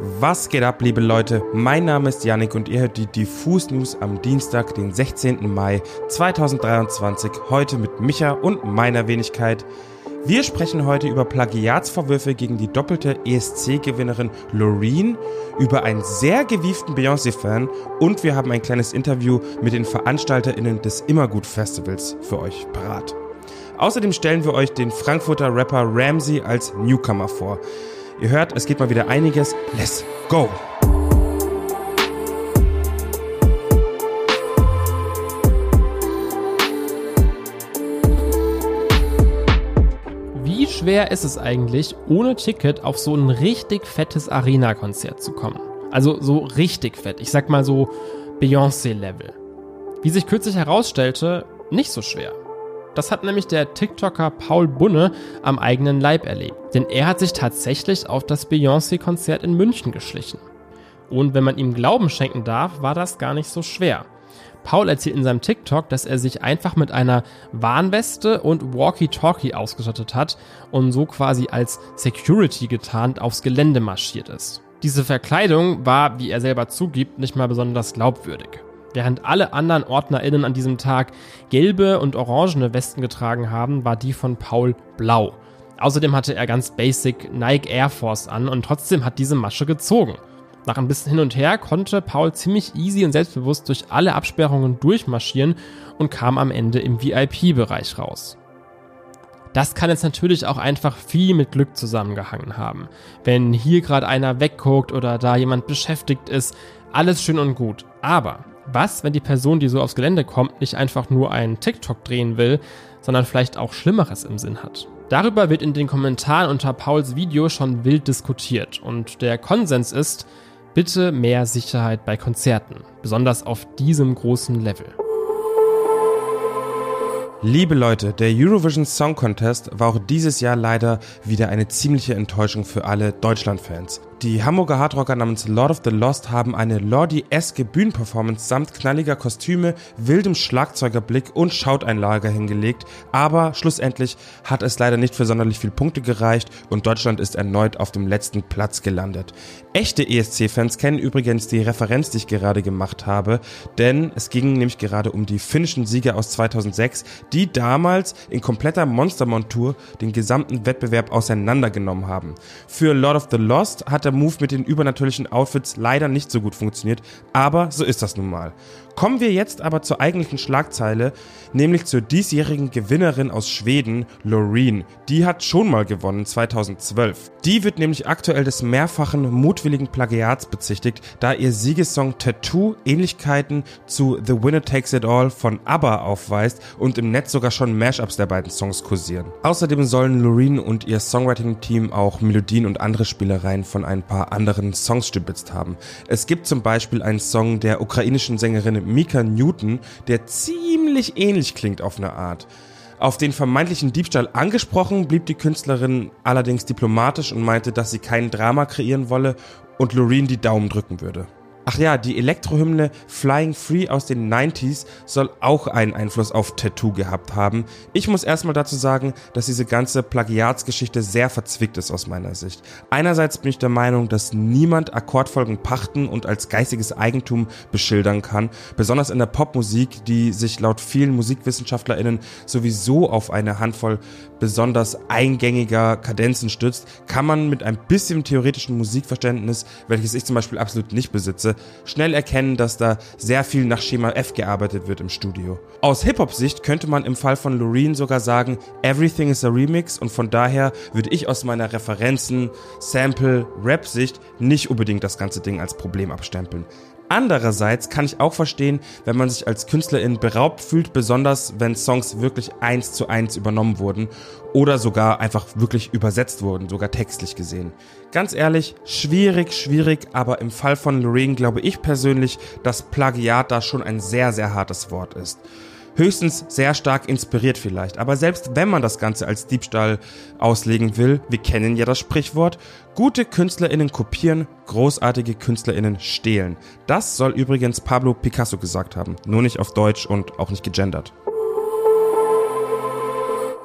Was geht ab, liebe Leute? Mein Name ist Yannick und ihr hört die Diffus News am Dienstag, den 16. Mai 2023. Heute mit Micha und meiner Wenigkeit. Wir sprechen heute über Plagiatsvorwürfe gegen die doppelte ESC-Gewinnerin Loreen, über einen sehr gewieften Beyoncé-Fan und wir haben ein kleines Interview mit den VeranstalterInnen des Immergut-Festivals für euch parat. Außerdem stellen wir euch den Frankfurter Rapper Ramsey als Newcomer vor. Ihr hört, es geht mal wieder einiges. Let's go! Wie schwer ist es eigentlich, ohne Ticket auf so ein richtig fettes Arena-Konzert zu kommen? Also so richtig fett. Ich sag mal so Beyoncé-Level. Wie sich kürzlich herausstellte, nicht so schwer. Das hat nämlich der TikToker Paul Bunne am eigenen Leib erlebt. Denn er hat sich tatsächlich auf das Beyoncé-Konzert in München geschlichen. Und wenn man ihm Glauben schenken darf, war das gar nicht so schwer. Paul erzählt in seinem TikTok, dass er sich einfach mit einer Warnweste und Walkie-Talkie ausgestattet hat und so quasi als Security getarnt aufs Gelände marschiert ist. Diese Verkleidung war, wie er selber zugibt, nicht mal besonders glaubwürdig. Während alle anderen OrdnerInnen an diesem Tag gelbe und orangene Westen getragen haben, war die von Paul blau. Außerdem hatte er ganz basic Nike Air Force an und trotzdem hat diese Masche gezogen. Nach ein bisschen hin und her konnte Paul ziemlich easy und selbstbewusst durch alle Absperrungen durchmarschieren und kam am Ende im VIP-Bereich raus. Das kann jetzt natürlich auch einfach viel mit Glück zusammengehangen haben. Wenn hier gerade einer wegguckt oder da jemand beschäftigt ist, alles schön und gut. Aber was, wenn die Person, die so aufs Gelände kommt, nicht einfach nur einen TikTok drehen will, sondern vielleicht auch Schlimmeres im Sinn hat? Darüber wird in den Kommentaren unter Pauls Video schon wild diskutiert und der Konsens ist, bitte mehr Sicherheit bei Konzerten, besonders auf diesem großen Level. Liebe Leute, der Eurovision Song Contest war auch dieses Jahr leider wieder eine ziemliche Enttäuschung für alle Deutschland-Fans. Die Hamburger Hardrocker namens Lord of the Lost haben eine Lordi-eske Bühnenperformance samt knalliger Kostüme, wildem Schlagzeugerblick und Schauteinlager hingelegt, aber schlussendlich hat es leider nicht für sonderlich viele Punkte gereicht und Deutschland ist erneut auf dem letzten Platz gelandet. Echte ESC-Fans kennen übrigens die Referenz, die ich gerade gemacht habe, denn es ging nämlich gerade um die finnischen Sieger aus 2006, die damals in kompletter Monstermontur den gesamten Wettbewerb auseinandergenommen haben. Für Lord of the Lost hat der Move mit den übernatürlichen Outfits leider nicht so gut funktioniert, aber so ist das nun mal. Kommen wir jetzt aber zur eigentlichen Schlagzeile, nämlich zur diesjährigen Gewinnerin aus Schweden, Loreen. Die hat schon mal gewonnen, 2012. Die wird nämlich aktuell des mehrfachen mutwilligen Plagiats bezichtigt, da ihr Siegessong Tattoo Ähnlichkeiten zu The Winner Takes It All von ABBA aufweist und im Netz sogar schon Mashups der beiden Songs kursieren. Außerdem sollen Loreen und ihr Songwriting-Team auch Melodien und andere Spielereien von ein paar anderen Songs stibitzt haben. Es gibt zum Beispiel einen Song der ukrainischen Sängerin Mika Newton, der ziemlich ähnlich klingt auf eine Art. Auf den vermeintlichen Diebstahl angesprochen blieb die Künstlerin allerdings diplomatisch und meinte, dass sie kein Drama kreieren wolle und Loreen die Daumen drücken würde. Ach ja, die Elektrohymne Flying Free aus den 90s soll auch einen Einfluss auf Tattoo gehabt haben. Ich muss erstmal dazu sagen, dass diese ganze Plagiatsgeschichte sehr verzwickt ist aus meiner Sicht. Einerseits bin ich der Meinung, dass niemand Akkordfolgen pachten und als geistiges Eigentum beschildern kann, besonders in der Popmusik, die sich laut vielen Musikwissenschaftler*innen sowieso auf eine Handvoll besonders eingängiger Kadenzen stützt, kann man mit ein bisschen theoretischen Musikverständnis, welches ich zum Beispiel absolut nicht besitze, schnell erkennen, dass da sehr viel nach Schema F gearbeitet wird im Studio. Aus Hip-Hop-Sicht könnte man im Fall von Loreen sogar sagen, Everything is a Remix und von daher würde ich aus meiner Referenzen, Sample, Rap-Sicht nicht unbedingt das ganze Ding als Problem abstempeln. Andererseits kann ich auch verstehen, wenn man sich als Künstlerin beraubt fühlt, besonders wenn Songs wirklich eins zu eins übernommen wurden oder sogar einfach wirklich übersetzt wurden, sogar textlich gesehen. Ganz ehrlich, schwierig, schwierig, aber im Fall von Lorraine glaube ich persönlich, dass Plagiat da schon ein sehr, sehr hartes Wort ist höchstens sehr stark inspiriert vielleicht. Aber selbst wenn man das Ganze als Diebstahl auslegen will, wir kennen ja das Sprichwort, gute KünstlerInnen kopieren, großartige KünstlerInnen stehlen. Das soll übrigens Pablo Picasso gesagt haben, nur nicht auf Deutsch und auch nicht gegendert.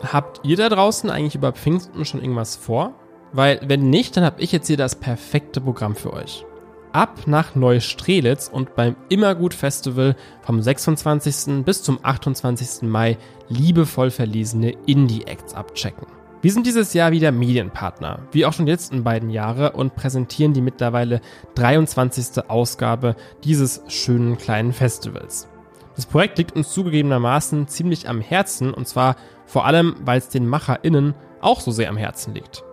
Habt ihr da draußen eigentlich über Pfingsten schon irgendwas vor? Weil wenn nicht, dann habe ich jetzt hier das perfekte Programm für euch. Ab nach Neustrelitz und beim Immergut Festival vom 26. bis zum 28. Mai liebevoll verlesene Indie-Acts abchecken. Wir sind dieses Jahr wieder Medienpartner, wie auch schon die letzten beiden Jahre, und präsentieren die mittlerweile 23. Ausgabe dieses schönen kleinen Festivals. Das Projekt liegt uns zugegebenermaßen ziemlich am Herzen, und zwar vor allem, weil es den MacherInnen auch so sehr am Herzen liegt.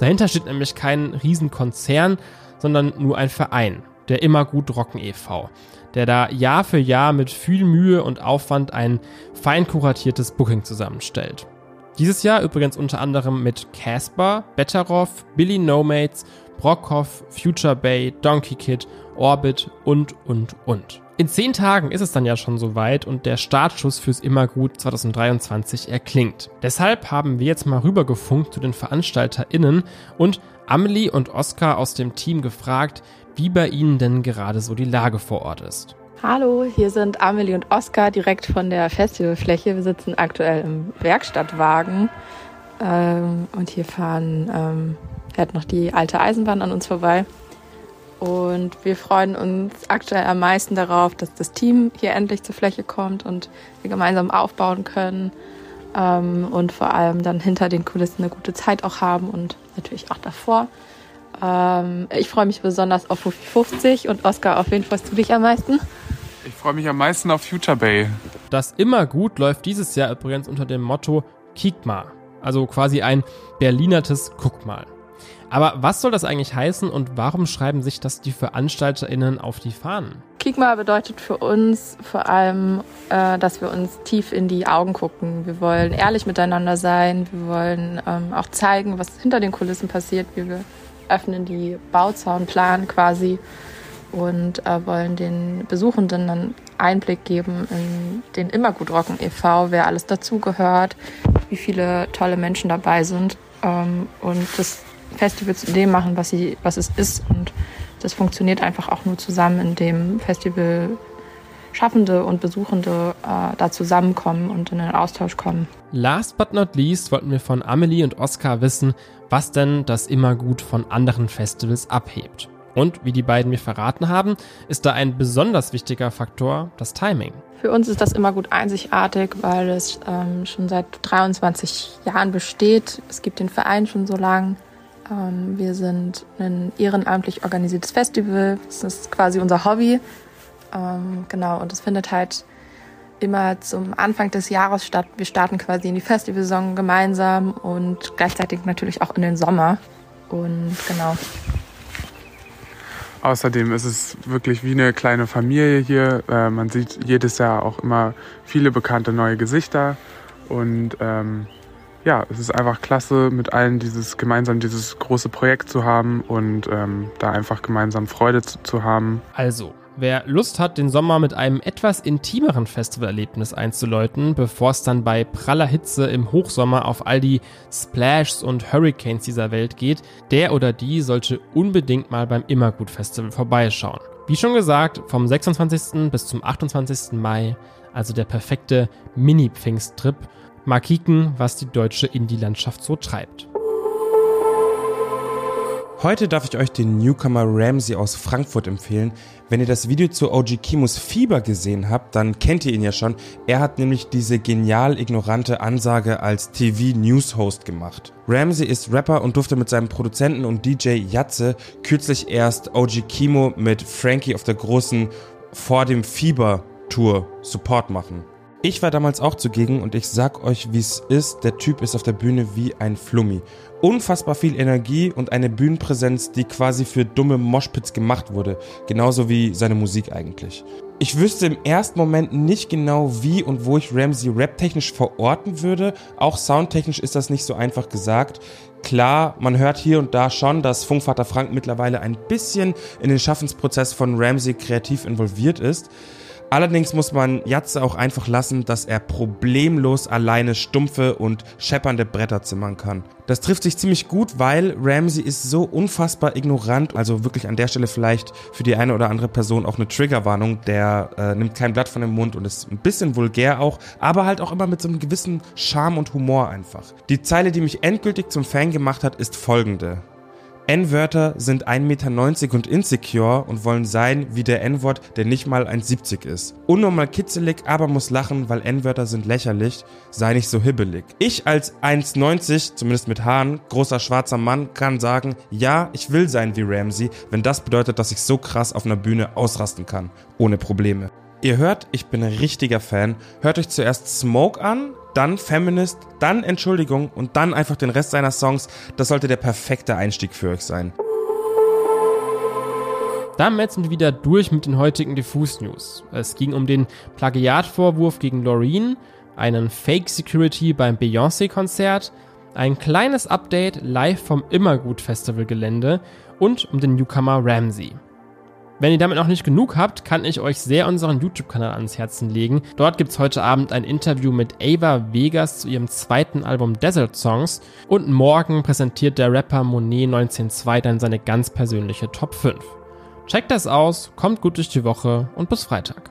Dahinter steht nämlich kein Riesenkonzern, sondern nur ein Verein, der immer gut Rocken e.V., der da Jahr für Jahr mit viel Mühe und Aufwand ein fein kuratiertes Booking zusammenstellt. Dieses Jahr übrigens unter anderem mit Casper, Betteroff, Billy Nomads, Brockhoff, Future Bay, Donkey Kid, Orbit und, und, und. In zehn Tagen ist es dann ja schon soweit und der Startschuss fürs Immergut 2023 erklingt. Deshalb haben wir jetzt mal rübergefunkt zu den VeranstalterInnen und Amelie und Oskar aus dem Team gefragt, wie bei ihnen denn gerade so die Lage vor Ort ist. Hallo, hier sind Amelie und Oskar direkt von der Festivalfläche. Wir sitzen aktuell im Werkstattwagen ähm, und hier fahren ähm, fährt noch die alte Eisenbahn an uns vorbei. Und wir freuen uns aktuell am meisten darauf, dass das Team hier endlich zur Fläche kommt und wir gemeinsam aufbauen können ähm, und vor allem dann hinter den Kulissen eine gute Zeit auch haben und natürlich auch davor. Ähm, ich freue mich besonders auf Fufi 50 und Oskar, auf wen freust du dich am meisten? Ich freue mich am meisten auf Future Bay. Das immer gut läuft dieses Jahr übrigens unter dem Motto Kick mal. Also quasi ein Berlinertes Guck mal. Aber was soll das eigentlich heißen und warum schreiben sich das die VeranstalterInnen auf die Fahnen? Kick mal bedeutet für uns vor allem, äh, dass wir uns tief in die Augen gucken. Wir wollen ehrlich miteinander sein. Wir wollen ähm, auch zeigen, was hinter den Kulissen passiert. Wir öffnen die Bauzaunplan quasi und äh, wollen den Besuchenden einen Einblick geben in den Immergut Rocken e.V., wer alles dazugehört, wie viele tolle Menschen dabei sind ähm, und das Festival zu dem machen, was, sie, was es ist. Und das funktioniert einfach auch nur zusammen, indem Festival Schaffende und Besuchende äh, da zusammenkommen und in den Austausch kommen. Last but not least wollten wir von Amelie und Oskar wissen, was denn das Immergut von anderen Festivals abhebt. Und wie die beiden mir verraten haben, ist da ein besonders wichtiger Faktor das Timing. Für uns ist das immer gut einzigartig, weil es ähm, schon seit 23 Jahren besteht. Es gibt den Verein schon so lange. Ähm, wir sind ein ehrenamtlich organisiertes Festival. Das ist quasi unser Hobby. Ähm, genau, und es findet halt immer zum Anfang des Jahres statt. Wir starten quasi in die Festivalsaison gemeinsam und gleichzeitig natürlich auch in den Sommer. Und genau. Außerdem ist es wirklich wie eine kleine Familie hier. Äh, man sieht jedes Jahr auch immer viele bekannte neue Gesichter. Und ähm, ja, es ist einfach klasse, mit allen dieses gemeinsam dieses große Projekt zu haben und ähm, da einfach gemeinsam Freude zu, zu haben. Also, Wer Lust hat, den Sommer mit einem etwas intimeren Festivalerlebnis einzuläuten, bevor es dann bei praller Hitze im Hochsommer auf all die Splashs und Hurricanes dieser Welt geht, der oder die sollte unbedingt mal beim Immergut Festival vorbeischauen. Wie schon gesagt, vom 26. bis zum 28. Mai, also der perfekte Mini-Pfingsttrip, mal kicken, was die deutsche Indie-Landschaft so treibt. Heute darf ich euch den Newcomer Ramsey aus Frankfurt empfehlen. Wenn ihr das Video zu OG Kimus Fieber gesehen habt, dann kennt ihr ihn ja schon. Er hat nämlich diese genial ignorante Ansage als TV-News-Host gemacht. Ramsey ist Rapper und durfte mit seinem Produzenten und DJ Jatze kürzlich erst OG Kimo mit Frankie auf der großen Vor dem Fieber Tour Support machen. Ich war damals auch zugegen und ich sag euch, wie es ist. Der Typ ist auf der Bühne wie ein Flummi. Unfassbar viel Energie und eine Bühnenpräsenz, die quasi für dumme Moshpits gemacht wurde. Genauso wie seine Musik eigentlich. Ich wüsste im ersten Moment nicht genau, wie und wo ich Ramsey raptechnisch verorten würde. Auch soundtechnisch ist das nicht so einfach gesagt. Klar, man hört hier und da schon, dass Funkvater Frank mittlerweile ein bisschen in den Schaffensprozess von Ramsey kreativ involviert ist. Allerdings muss man Jatze auch einfach lassen, dass er problemlos alleine stumpfe und scheppernde Bretter zimmern kann. Das trifft sich ziemlich gut, weil Ramsey ist so unfassbar ignorant, also wirklich an der Stelle vielleicht für die eine oder andere Person auch eine Triggerwarnung, der äh, nimmt kein Blatt von dem Mund und ist ein bisschen vulgär auch, aber halt auch immer mit so einem gewissen Charme und Humor einfach. Die Zeile, die mich endgültig zum Fan gemacht hat, ist folgende. N-Wörter sind 1,90 Meter und insecure und wollen sein wie der N-Wort, der nicht mal 1,70 ist. Unnormal kitzelig, aber muss lachen, weil N-Wörter sind lächerlich, sei nicht so hibbelig. Ich als 1,90, zumindest mit Haaren, großer schwarzer Mann, kann sagen, ja, ich will sein wie Ramsey, wenn das bedeutet, dass ich so krass auf einer Bühne ausrasten kann. Ohne Probleme. Ihr hört, ich bin ein richtiger Fan. Hört euch zuerst Smoke an, dann Feminist, dann Entschuldigung und dann einfach den Rest seiner Songs. Das sollte der perfekte Einstieg für euch sein. Damit sind wir wieder durch mit den heutigen Diffus News. Es ging um den Plagiatvorwurf gegen Loreen, einen Fake Security beim Beyoncé-Konzert, ein kleines Update live vom Immergut Festival Gelände und um den Newcomer Ramsey. Wenn ihr damit noch nicht genug habt, kann ich euch sehr unseren YouTube-Kanal ans Herzen legen. Dort gibt es heute Abend ein Interview mit Ava Vegas zu ihrem zweiten Album Desert Songs und morgen präsentiert der Rapper Monet 192 dann seine ganz persönliche Top 5. Checkt das aus, kommt gut durch die Woche und bis Freitag.